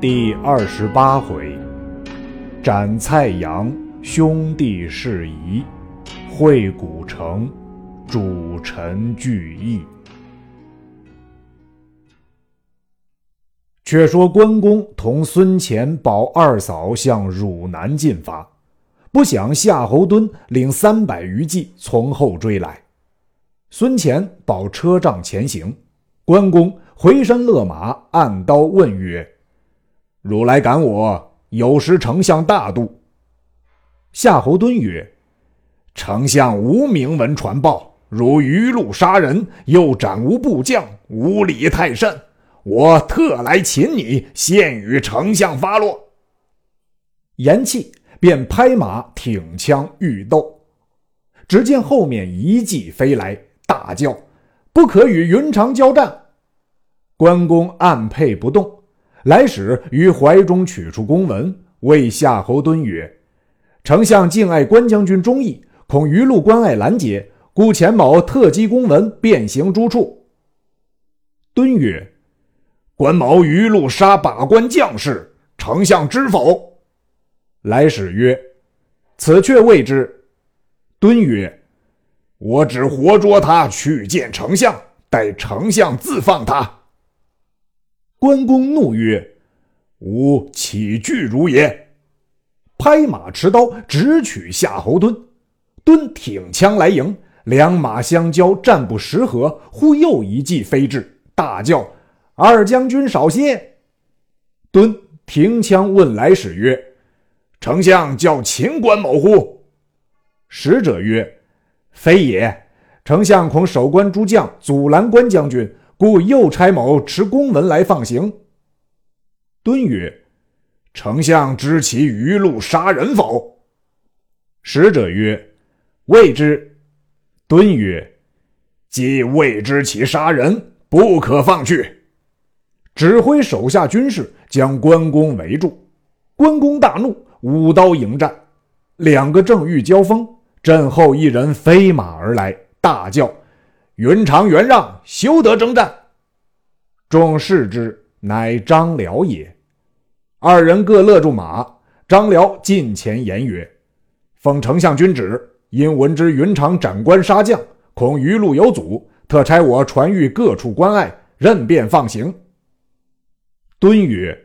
第二十八回，斩蔡阳，兄弟事宜，会古城，主臣聚义。却说关公同孙乾保二嫂向汝南进发，不想夏侯惇领三百余骑从后追来，孙乾保车仗前行，关公回身勒马，按刀问曰。汝来赶我，有失丞相大度。夏侯惇曰：“丞相无名文传报，汝余路杀人，又斩无部将，无礼太甚。我特来擒你，献与丞相发落。”言讫，便拍马挺枪欲斗。只见后面一骑飞来，大叫：“不可与云长交战！”关公按辔不动。来使于怀中取出公文，谓夏侯惇曰：“丞相敬爱关将军忠义，恐余路关隘拦截，故钱某特击公文，变行诸处。”敦曰：“关某余路杀把关将士，丞相知否？”来使曰：“此却未知。”敦曰：“我只活捉他去见丞相，待丞相自放他。”关公怒曰：“吾岂惧如也！”拍马持刀直取夏侯惇。惇挺枪来迎，两马相交，战不十合，忽又一骑飞至，大叫：“二将军少歇！”惇停枪问来使曰：“丞相叫秦关某乎？”使者曰：“非也，丞相恐守关诸将阻拦关将军。”故又差某持公文来放行。敦曰：“丞相知其余路杀人否？”使者曰：“未知。”敦曰：“既未知其杀人，不可放去。”指挥手下军士将关公围住。关公大怒，舞刀迎战。两个正欲交锋，阵后一人飞马而来，大叫。云长、袁让休得征战。众视之，乃张辽也。二人各勒住马。张辽近前言曰：“奉丞相君旨，因闻之云长斩关杀将，恐余路有阻，特差我传谕各处关隘，任便放行。”敦曰：“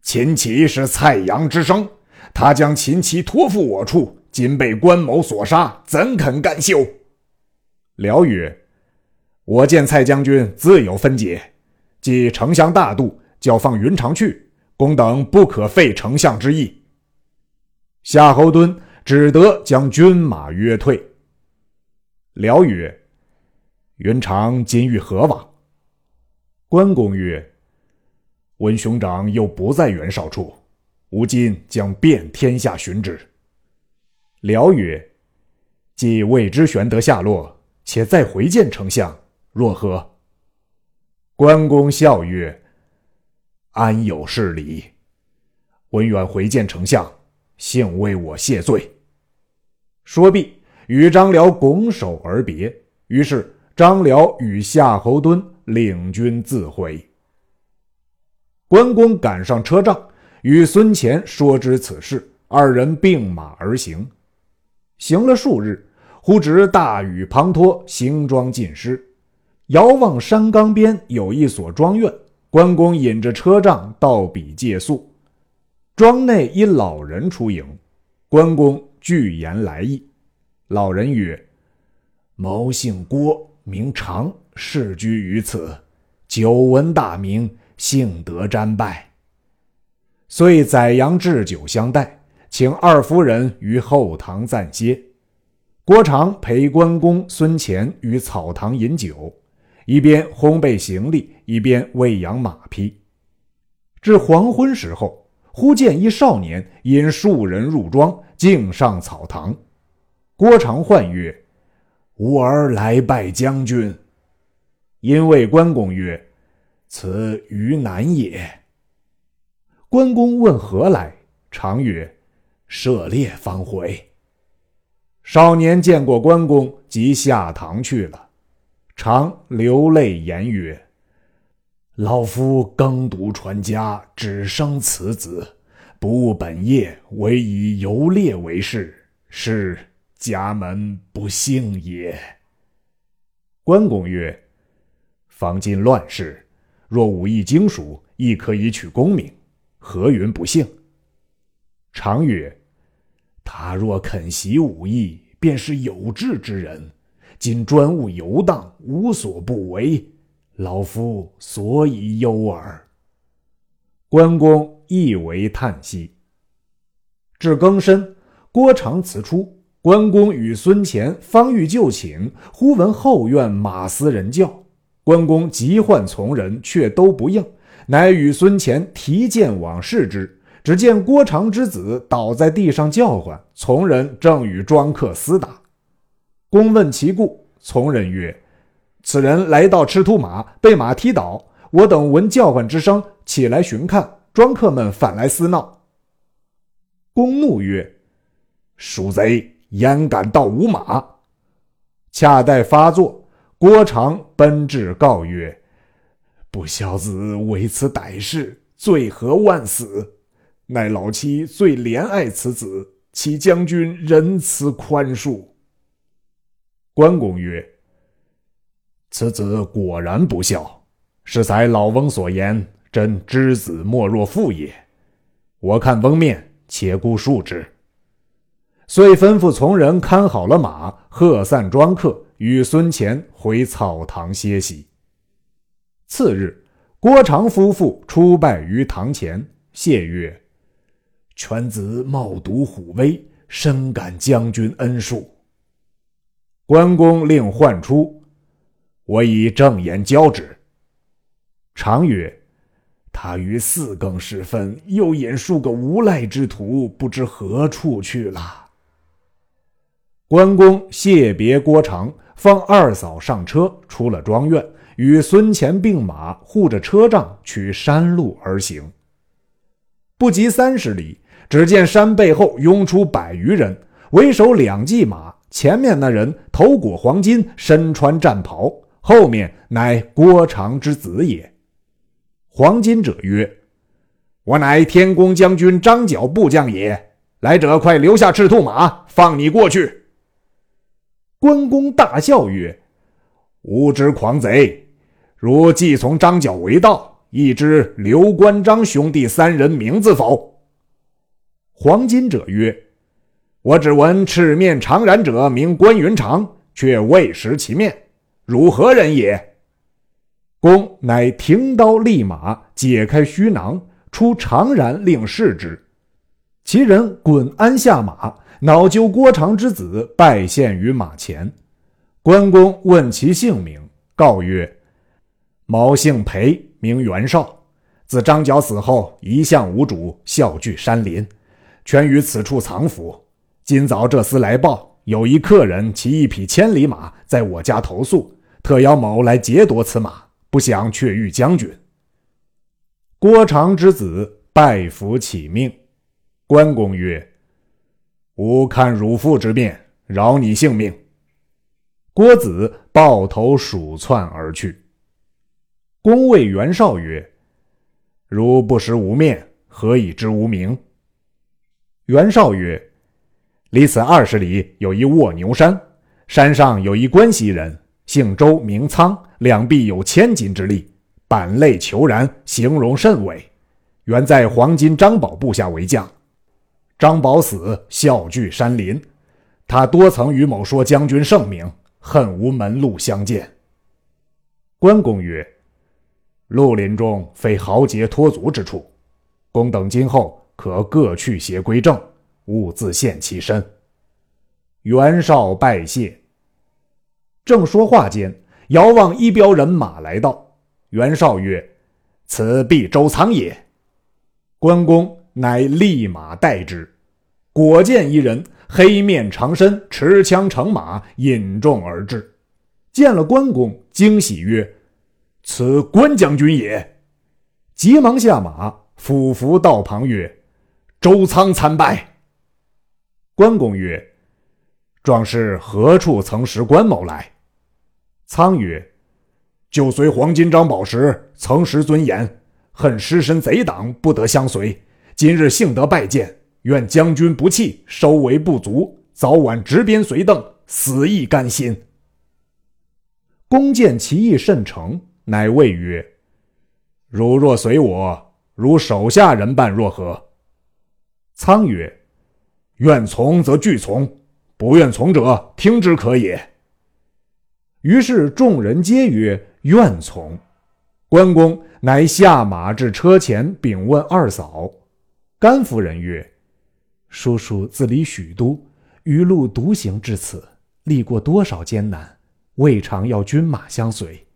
秦琪是蔡阳之生，他将秦琪托付我处，今被关某所杀，怎肯甘休？”辽曰。我见蔡将军自有分解，即丞相大度，叫放云长去，公等不可废丞相之意。夏侯惇只得将军马约退。辽曰：“云长今欲何往？”关公曰：“温兄长又不在袁绍处，吾今将遍天下寻之。”辽曰：“既未知玄德下落，且再回见丞相。”若何？关公笑曰：“安有是理？文远回见丞相，幸为我谢罪。”说毕，与张辽拱手而别。于是张辽与夏侯惇领军自回。关公赶上车仗，与孙乾说知此事，二人并马而行。行了数日，忽值大雨滂沱，行装尽失。遥望山冈边有一所庄院，关公引着车仗到彼借宿。庄内一老人出迎，关公具言来意。老人曰：“某姓郭，名长，世居于此，久闻大名，幸得瞻拜，遂宰羊置酒相待，请二夫人于后堂暂歇。郭长陪关公、孙乾于草堂饮酒。”一边烘焙行李，一边喂养马匹。至黄昏时候，忽见一少年引数人入庄，径上草堂。郭长唤曰：“吾儿来拜将军。”因谓关公曰：“此于南也。”关公问何来，常曰：“涉猎方回。”少年见过关公，即下堂去了。常流泪言曰：“老夫耕读传家，只生此子，不务本业，唯以游猎为事，是家门不幸也。”关公曰：“方今乱世，若武艺精熟，亦可以取功名，何云不幸？”常曰：“他若肯习武艺，便是有志之人。今专务游荡，无所不为。”老夫所以忧耳。关公亦为叹息。至更深，郭长辞出。关公与孙乾方欲就寝，忽闻后院马嘶人叫。关公急唤从人，却都不应，乃与孙乾提剑往视之。只见郭长之子倒在地上叫唤，从人正与庄客厮打。公问其故，从人曰。此人来到赤兔马，被马踢倒。我等闻叫唤之声，起来寻看，庄客们反来厮闹。公怒曰：“鼠贼，焉敢盗吾马！”恰待发作，郭长奔至告曰：“不孝子为此歹事，罪何万死？乃老妻最怜爱此子，其将军仁慈宽恕。”关公曰。此子果然不孝，是才老翁所言，真知子莫若父也。我看翁面，且姑恕之。遂吩咐从人看好了马，喝散庄客，与孙乾回草堂歇息。次日，郭长夫妇出拜于堂前，谢曰：“犬子冒犊虎威，深感将军恩恕。”关公令唤出。我以正言交之。常曰：“他于四更时分，又引数个无赖之徒，不知何处去了。”关公谢别郭长，放二嫂上车，出了庄院，与孙乾并马，护着车仗，取山路而行。不及三十里，只见山背后拥出百余人，为首两骑马，前面那人头裹黄金，身穿战袍。后面乃郭长之子也。黄金者曰：“我乃天公将军张角部将也。来者，快留下赤兔马，放你过去。”关公大笑曰：“无知狂贼！如既从张角为道，亦知刘关张兄弟三人名字否？”黄金者曰：“我只闻赤面长髯者名关云长，却未识其面。”汝何人也？公乃停刀立马，解开须囊，出长髯，令视之。其人滚鞍下马，恼揪郭长之子，拜献于马前。关公问其姓名，告曰：“毛姓裴，名袁绍。自张角死后，一向无主，孝居山林，全于此处藏伏。今早这厮来报，有一客人骑一匹千里马，在我家投宿。”特邀某来劫夺此马，不想却遇将军。郭长之子拜服起命。关公曰：“吾看汝父之面，饶你性命。”郭子抱头鼠窜而去。公谓袁绍曰：“如不识吾面，何以知吾名？”袁绍曰：“离此二十里有一卧牛山，山上有一关西人。”姓周名仓，两臂有千斤之力，板肋虬髯，形容甚伟。原在黄金张宝部下为将。张宝死，笑聚山林。他多曾与某说将军圣名，恨无门路相见。关公曰：“绿林中非豪杰脱足之处，公等今后可各去邪归正，勿自陷其身。”袁绍拜谢。正说话间，遥望一彪人马来到。袁绍曰：“此必周仓也。”关公乃立马待之。果见一人，黑面长身，持枪乘马，引众而至。见了关公，惊喜曰：“此关将军也！”急忙下马，俯伏道旁曰：“周仓参拜。”关公曰：“壮士何处曾识关某来？”仓曰：“就随黄金章宝时，曾识尊严，恨失身贼党，不得相随。今日幸得拜见，愿将军不弃，收为不足，早晚执鞭随邓，死亦甘心。公见其意甚诚，乃谓曰：“汝若随我，如手下人伴若何？”苍曰：“愿从则俱从，不愿从者听之可也。”于是众人皆曰：“愿从。”关公乃下马至车前，禀问二嫂。甘夫人曰：“叔叔自离许都，余路独行至此，历过多少艰难。”未尝要军马相随，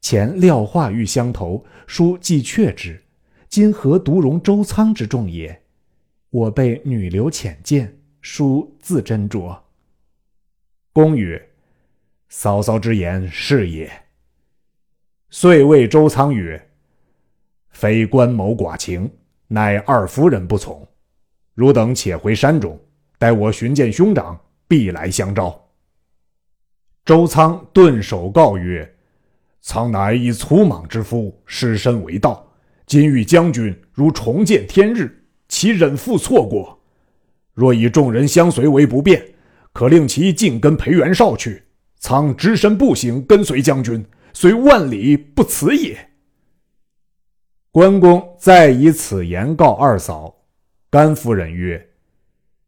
前廖化欲相投，叔既却之。今何独容周仓之众也？我辈女流浅见，殊自斟酌。公曰：“嫂嫂之言是也。”遂谓周仓曰：“非关某寡情，乃二夫人不从。汝等且回山中，待我寻见兄长，必来相招。”周仓顿首告曰：“仓乃一粗莽之夫，失身为盗。今遇将军如重见天日，其忍负错过？若以众人相随为不便，可令其尽跟裴元绍去。仓只身步行跟随将军，虽万里不辞也。”关公再以此言告二嫂，甘夫人曰：“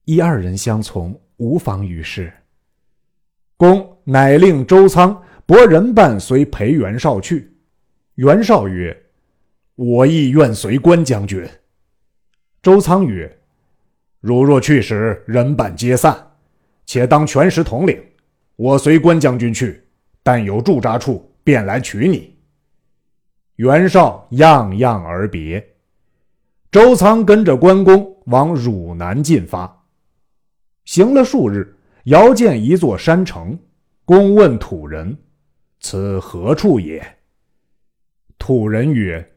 一二人相从，无妨于事。”公乃令周仓拨人伴随裴元绍去。袁绍曰：“我亦愿随关将军。”周仓曰：“汝若去时，人伴皆散，且当全时统领。我随关将军去，但有驻扎处，便来取你。”袁绍样样而别。周仓跟着关公往汝南进发，行了数日。遥见一座山城，公问土人：“此何处也？”土人曰：“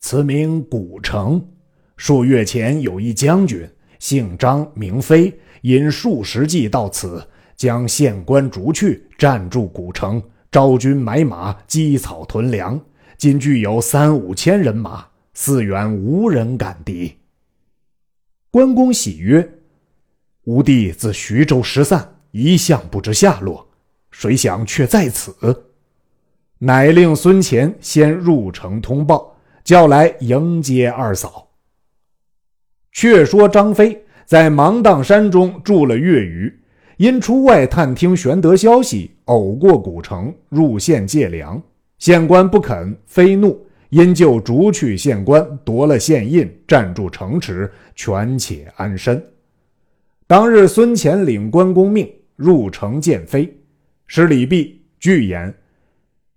此名古城。数月前有一将军，姓张名飞，因数十骑到此，将县官逐去，占住古城，招军买马，积草屯粮。今具有三五千人马，四远无人敢敌。”关公喜曰。吾弟自徐州失散，一向不知下落，谁想却在此，乃令孙乾先入城通报，叫来迎接二嫂。却说张飞在芒砀山中住了月余，因出外探听玄德消息，偶过古城，入县借粮，县官不肯，飞怒，因就逐去县官，夺了县印，占住城池，权且安身。当日，孙乾领关公命入城见飞，使李泌具言：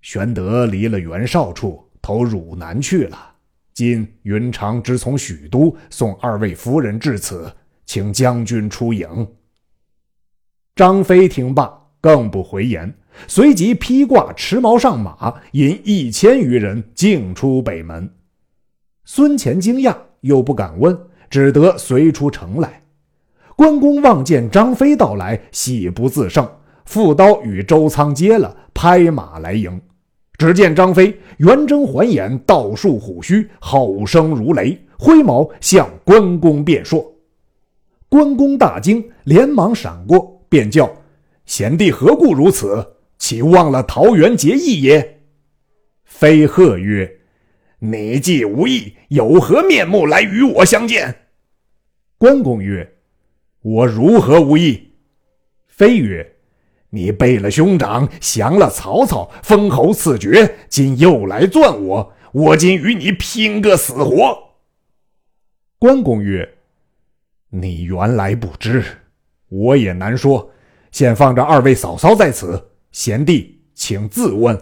玄德离了袁绍处，投汝南去了。今云长只从许都送二位夫人至此，请将军出迎。张飞听罢，更不回言，随即披挂持矛上马，引一千余人径出北门。孙乾惊讶，又不敢问，只得随出城来。关公望见张飞到来，喜不自胜，负刀与周仓接了，拍马来迎。只见张飞圆睁环眼，倒竖虎须，吼声如雷，挥矛向关公便说。关公大惊，连忙闪过，便叫：“贤弟何故如此？岂忘了桃园结义也？”飞喝曰：“你既无义，有何面目来与我相见？”关公曰：我如何无义？飞曰：“你背了兄长，降了曹操，封侯赐爵，今又来钻我，我今与你拼个死活。”关公曰：“你原来不知，我也难说。现放着二位嫂嫂在此，贤弟请自问。”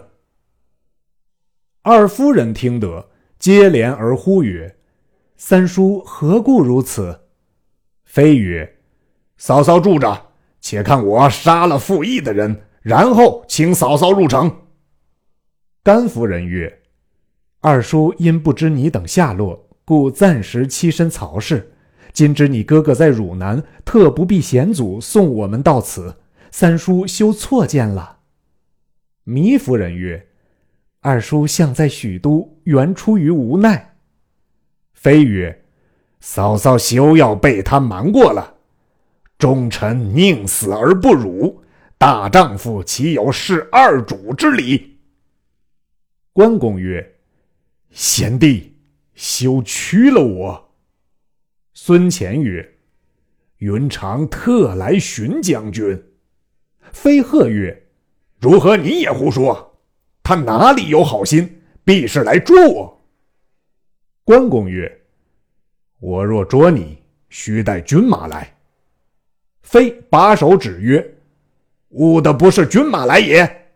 二夫人听得，接连而呼曰：“三叔何故如此？”飞曰：嫂嫂住着，且看我杀了傅义的人，然后请嫂嫂入城。甘夫人曰：“二叔因不知你等下落，故暂时栖身曹氏。今知你哥哥在汝南，特不避险阻送我们到此。三叔休错见了。”糜夫人曰：“二叔向在许都，原出于无奈。”妃曰：“嫂嫂休要被他瞒过了。忠臣宁死而不辱，大丈夫岂有弑二主之理？”关公曰：“贤弟，休屈了我。”孙乾曰：“云长特来寻将军。”飞鹤曰：“如何你也胡说？他哪里有好心，必是来捉我。”关公曰：“我若捉你，须带军马来。”飞把手指曰：“吾的不是军马来也。”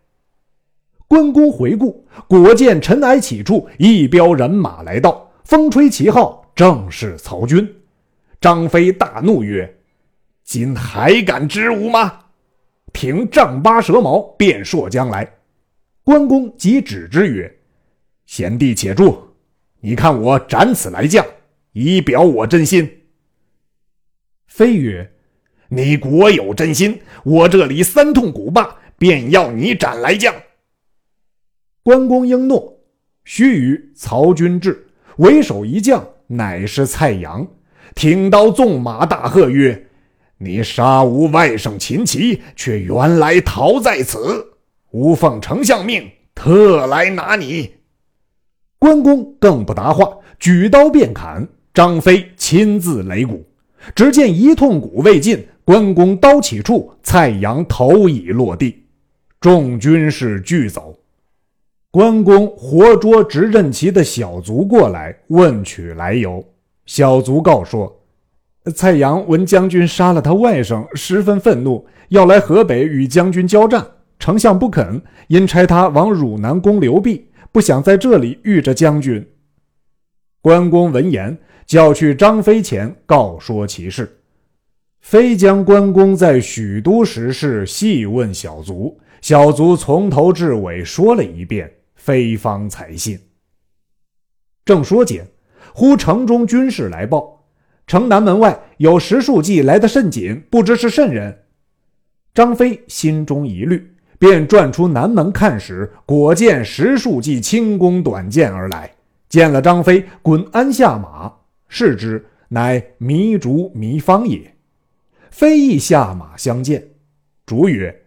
关公回顾，果见尘埃起处，一彪人马来到，风吹旗号，正是曹军。张飞大怒曰：“今还敢支吾吗？”凭丈八蛇矛，便槊将来。关公即止之曰：“贤弟且住，你看我斩此来将，以表我真心。”飞曰：“你果有真心，我这里三通鼓罢，便要你斩来将。”关公应诺。须臾，曹军至，为首一将，乃是蔡阳。挺刀纵马，大喝曰：“你杀吾外甥秦琪，却原来逃在此！吾奉丞相命，特来拿你。”关公更不答话，举刀便砍。张飞亲自擂鼓，只见一通鼓未尽，关公刀起处，蔡阳头已落地，众军士俱走。关公活捉执刃旗的小卒过来问取来由。小卒告说：“蔡阳闻将军杀了他外甥，十分愤怒，要来河北与将军交战。丞相不肯，因差他往汝南攻刘辟，不想在这里遇着将军。”关公闻言，叫去张飞前告说其事。飞将关公在许都时事细问小卒，小卒从头至尾说了一遍，飞方才信。正说间。忽城中军士来报，城南门外有十数骑来得甚紧，不知是甚人。张飞心中疑虑，便转出南门看时，果见十数骑轻弓短箭而来。见了张飞，滚鞍下马，视之，乃糜竺、糜芳也。非亦下马相见，竺曰：“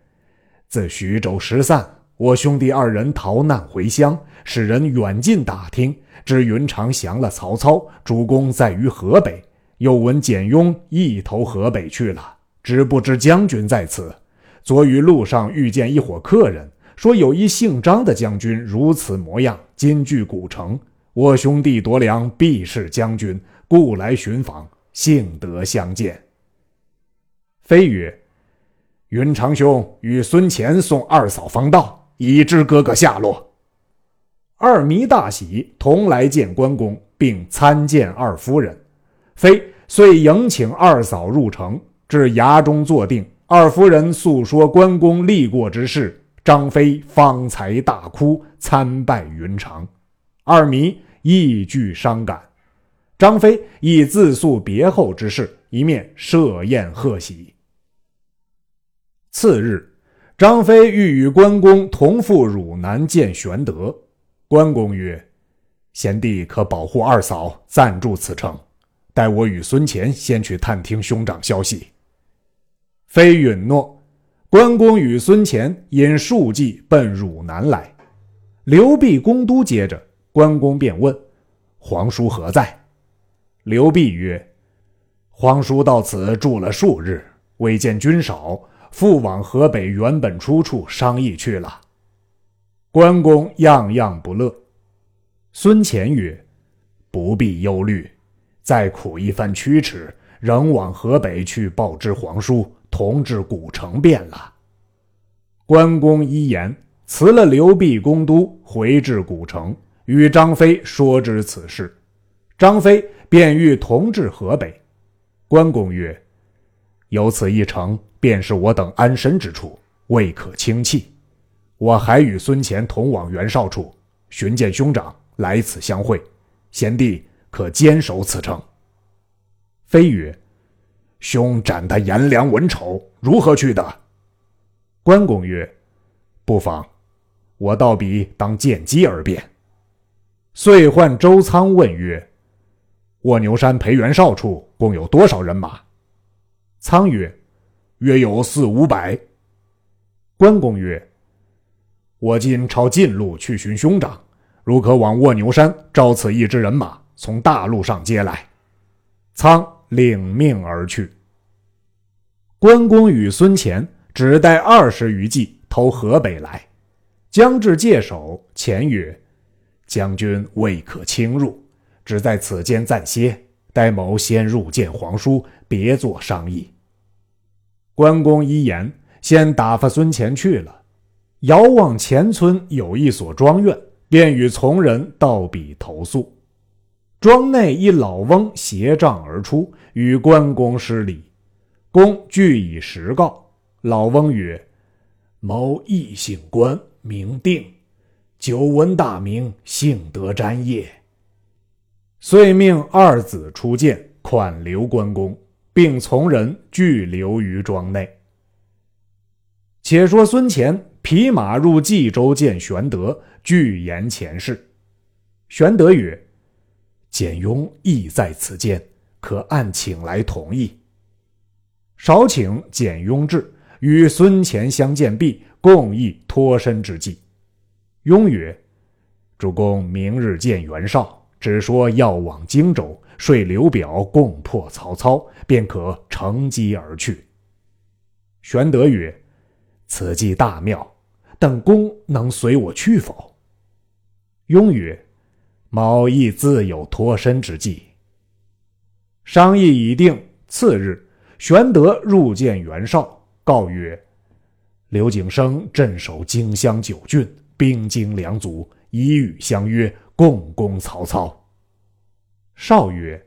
自徐州失散，我兄弟二人逃难回乡，使人远近打听。”知云长降了曹操，主公在于河北。又闻简雍亦投河北去了，只不知将军在此。昨于路上遇见一伙客人，说有一姓张的将军如此模样，今据古城。我兄弟夺粮，必是将军，故来寻访，幸得相见。飞曰：“云长兄与孙乾送二嫂方到，已知哥哥下落。”二弥大喜，同来见关公，并参见二夫人。飞遂迎请二嫂入城，至衙中坐定。二夫人诉说关公立过之事，张飞方才大哭，参拜云长。二弥亦具伤感。张飞亦自诉别后之事，一面设宴贺喜。次日，张飞欲与关公同赴汝南见玄德。关公曰：“贤弟可保护二嫂，暂住此城，待我与孙乾先去探听兄长消息。”飞允诺。关公与孙乾引数骑奔汝南来。刘辟攻都接着，关公便问：“皇叔何在？”刘辟曰：“皇叔到此住了数日，未见军少，复往河北原本出处商议去了。”关公样样不乐。孙乾曰：“不必忧虑，再苦一番驱驰，仍往河北去报知皇叔，同至古城便了。”关公依言，辞了刘辟公都，回至古城，与张飞说之此事。张飞便欲同至河北。关公曰：“有此一城，便是我等安身之处，未可轻弃。”我还与孙乾同往袁绍处寻见兄长，来此相会。贤弟可坚守此城。飞曰：“兄斩他颜良文丑，如何去的？”关公曰：“不妨。我倒比当见机而变。”遂唤周仓问曰：“卧牛山裴元绍处共有多少人马？”仓曰：“约有四五百。”关公曰：“我今朝近路去寻兄长，如可往卧牛山招此一支人马，从大路上接来。”仓领命而去。关公与孙乾只带二十余骑投河北来，将至界首，前曰：“将军未可轻入，只在此间暂歇，待某先入见皇叔，别作商议。”关公一言，先打发孙乾去了。遥望前村有一所庄院，便与从人到彼投宿。庄内一老翁携杖而出，与关公施礼。公具以实告。老翁曰：“某亦姓关，名定。久闻大名，幸得瞻谒。”遂命二子出见，款留关公，并从人拒留于庄内。且说孙乾匹马入冀州见玄德，具言前事。玄德曰：“简雍亦在此间，可按请来同意。”少请简雍至。与孙乾相见毕，共议脱身之计。雍曰：“主公明日见袁绍，只说要往荆州，说刘表共破曹操，便可乘机而去。”玄德曰：“此计大妙，但公能随我去否？”雍曰：“某亦自有脱身之计。”商议已定，次日，玄德入见袁绍。告曰：“刘景升镇守荆襄九郡，兵精粮足，已与相约，共攻曹操。”少曰：“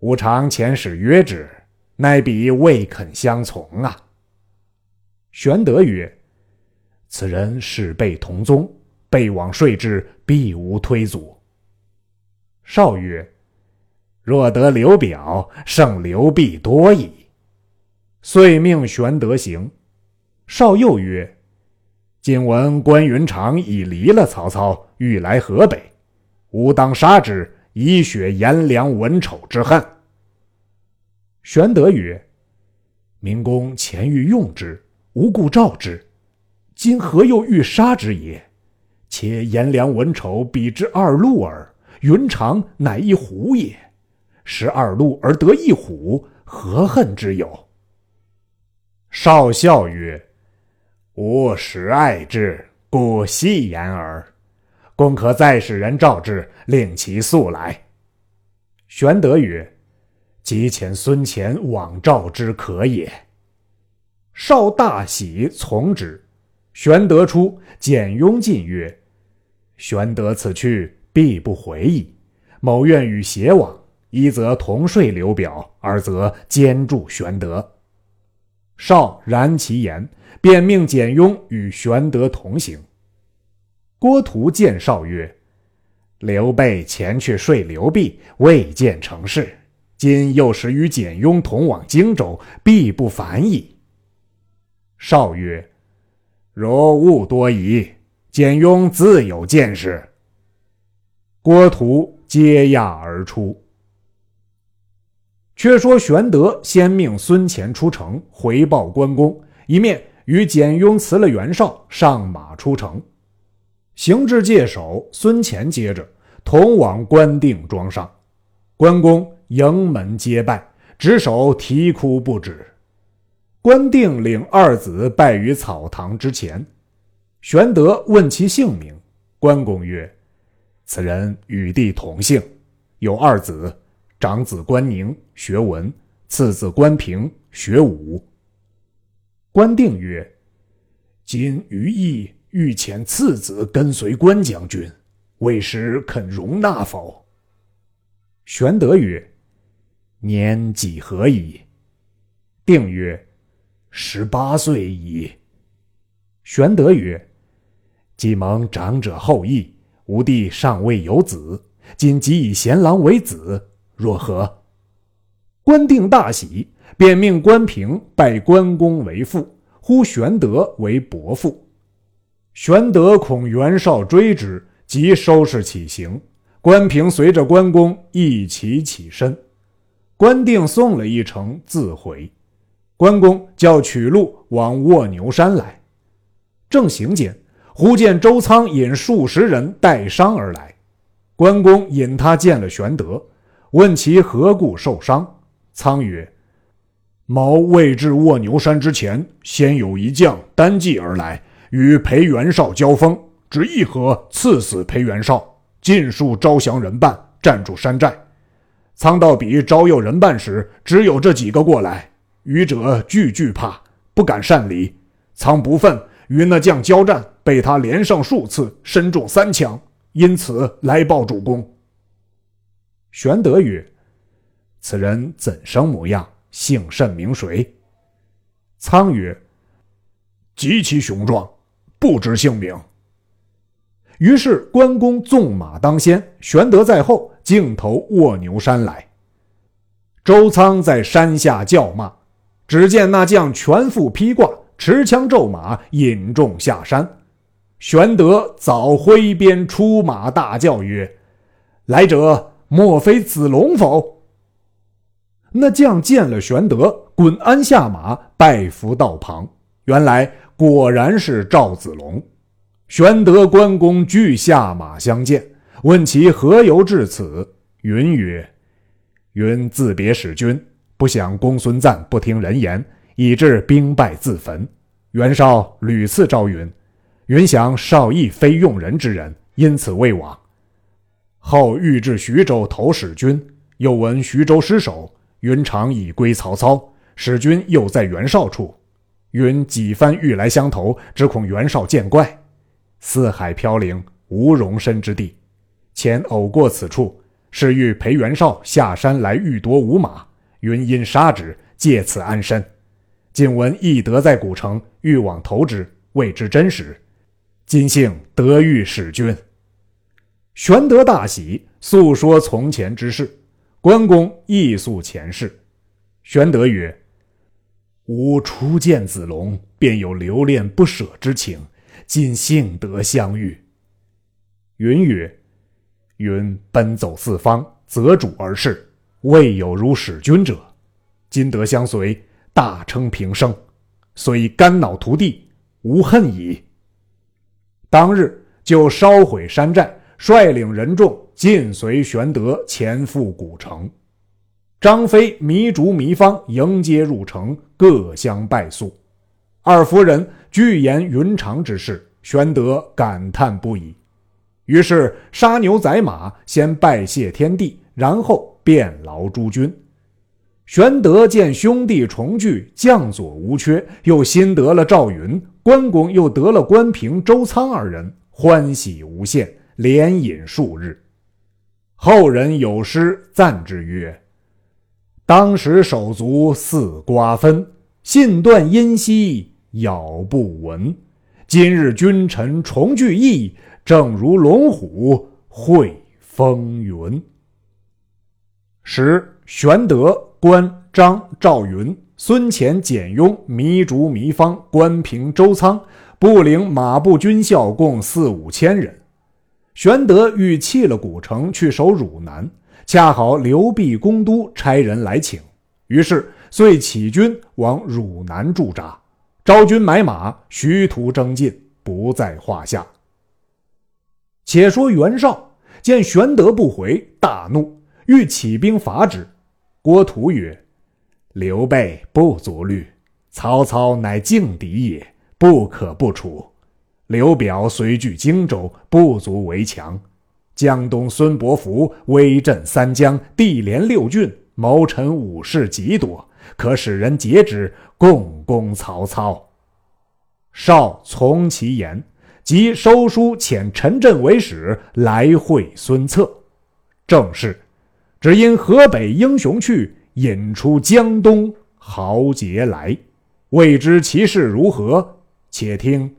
吾常遣使约之，乃彼未肯相从啊。”玄德曰：“此人是辈同宗，备往说之，必无推阻。”少曰：“若得刘表，胜刘必多矣。”遂命玄德行。少又曰：“今闻关云长已离了曹操，欲来河北，吾当杀之，以雪颜良文丑之恨。”玄德曰：“明公前欲用之，无故召之，今何又欲杀之也？且颜良文丑比之二鹿耳，云长乃一虎也。食二鹿而得一虎，何恨之有？”少笑曰：“吾实爱之，故戏言耳。公可再使人召之，令其速来。”玄德曰：“即遣孙乾往召之，可也。”少大喜，从之。玄德出，简雍进曰：“玄德此去，必不回矣。某愿与偕往，一则同睡刘表，二则兼助玄德。”少然其言，便命简雍与玄德同行。郭图见绍曰：“刘备前去说刘备，未见成事。今又使与简雍同往荆州，必不反矣。”少曰：“若勿多疑，简雍自有见识。”郭图接驾而出。却说玄德先命孙乾出城回报关公，一面与简雍辞了袁绍，上马出城，行至界首，孙乾接着同往关定庄上。关公迎门接拜，执手啼哭不止。关定领二子拜于草堂之前，玄德问其姓名，关公曰：“此人与弟同姓，有二子。”长子关宁学文，次子关平学武。关定曰：“今余意欲遣次子跟随关将军，未时肯容纳否？”玄德曰：“年几何矣？”定曰：“十八岁矣。”玄德曰：“既蒙长者厚意，吾弟尚未有子，今即以贤郎为子。”若何？关定大喜，便命关平拜关公为父，呼玄德为伯父。玄德恐袁绍追之，即收拾起行。关平随着关公一起起身，关定送了一程，自回。关公叫取路往卧牛山来，正行间，忽见周仓引数十人带伤而来。关公引他见了玄德，问其何故受伤。仓曰：“某未至卧牛山之前，先有一将单骑而来，与裴元绍交锋，只一合刺死裴元绍。”尽数招降人伴，占住山寨。仓道比招诱人伴时，只有这几个过来，余者惧惧怕，不敢擅离。仓不忿，与那将交战，被他连胜数次，身中三枪，因此来报主公。玄德曰：“此人怎生模样？姓甚名谁？”仓曰：“极其雄壮，不知姓名。”于是关公纵马当先，玄德在后，径投卧牛山来。周仓在山下叫骂，只见那将全副披挂，持枪骤马，引众下山。玄德早挥鞭出马，大叫曰：“来者，莫非子龙否？”那将见了玄德，滚鞍下马，拜伏道旁。原来果然是赵子龙。玄德、关公俱下马相见，问其何由至此。云曰：“云自别使君，不想公孙瓒不听人言，以致兵败自焚。袁绍屡次召云，云想绍亦非用人之人，因此未往。后欲至徐州投使君，又闻徐州失守，云长已归曹操，使君又在袁绍处。云几番欲来相投，只恐袁绍见怪。”四海飘零，无容身之地。前偶过此处，是欲陪袁绍下山来欲夺五马，云因杀之，借此安身。今闻翼德在古城，欲往投之，未知真实。今幸得遇使君。玄德大喜，诉说从前之事。关公亦诉前事。玄德曰：“吾初见子龙，便有留恋不舍之情。”今幸得相遇。云曰：“云奔走四方，择主而事，未有如使君者。今得相随，大称平生，虽肝脑涂地，无恨矣。”当日就烧毁山寨，率领人众尽随玄德前赴古城。张飞、糜竺、糜芳迎接入城，各相拜诉。二夫人。据言云长之事，玄德感叹不已。于是杀牛宰马，先拜谢天地，然后便劳诸君。玄德见兄弟重聚，将佐无缺，又新得了赵云，关公又得了关平、周仓二人，欢喜无限，连饮数日。后人有诗赞之曰：“当时手足似瓜分，信断音兮。”杳不闻，今日君臣重聚义，正如龙虎会风云。时玄德、关张、赵云、孙乾、简雍、糜竺、糜芳、关平、周仓，步领马步军校共四五千人。玄德欲弃了古城去守汝南，恰好刘辟公都差人来请，于是遂起军往汝南驻扎。招军买马，徐图征进，不在话下。且说袁绍见玄德不回，大怒，欲起兵伐之。郭图曰：“刘备不足虑，曹操乃劲敌也，不可不除。刘表虽据荆州，不足为强。江东孙伯符威震三江，地连六郡，谋臣武士极多。”可使人截之，共攻曹操。绍从其言，即收书遣陈震为使来会孙策。正是，只因河北英雄去，引出江东豪杰来。未知其事如何？且听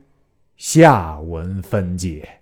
下文分解。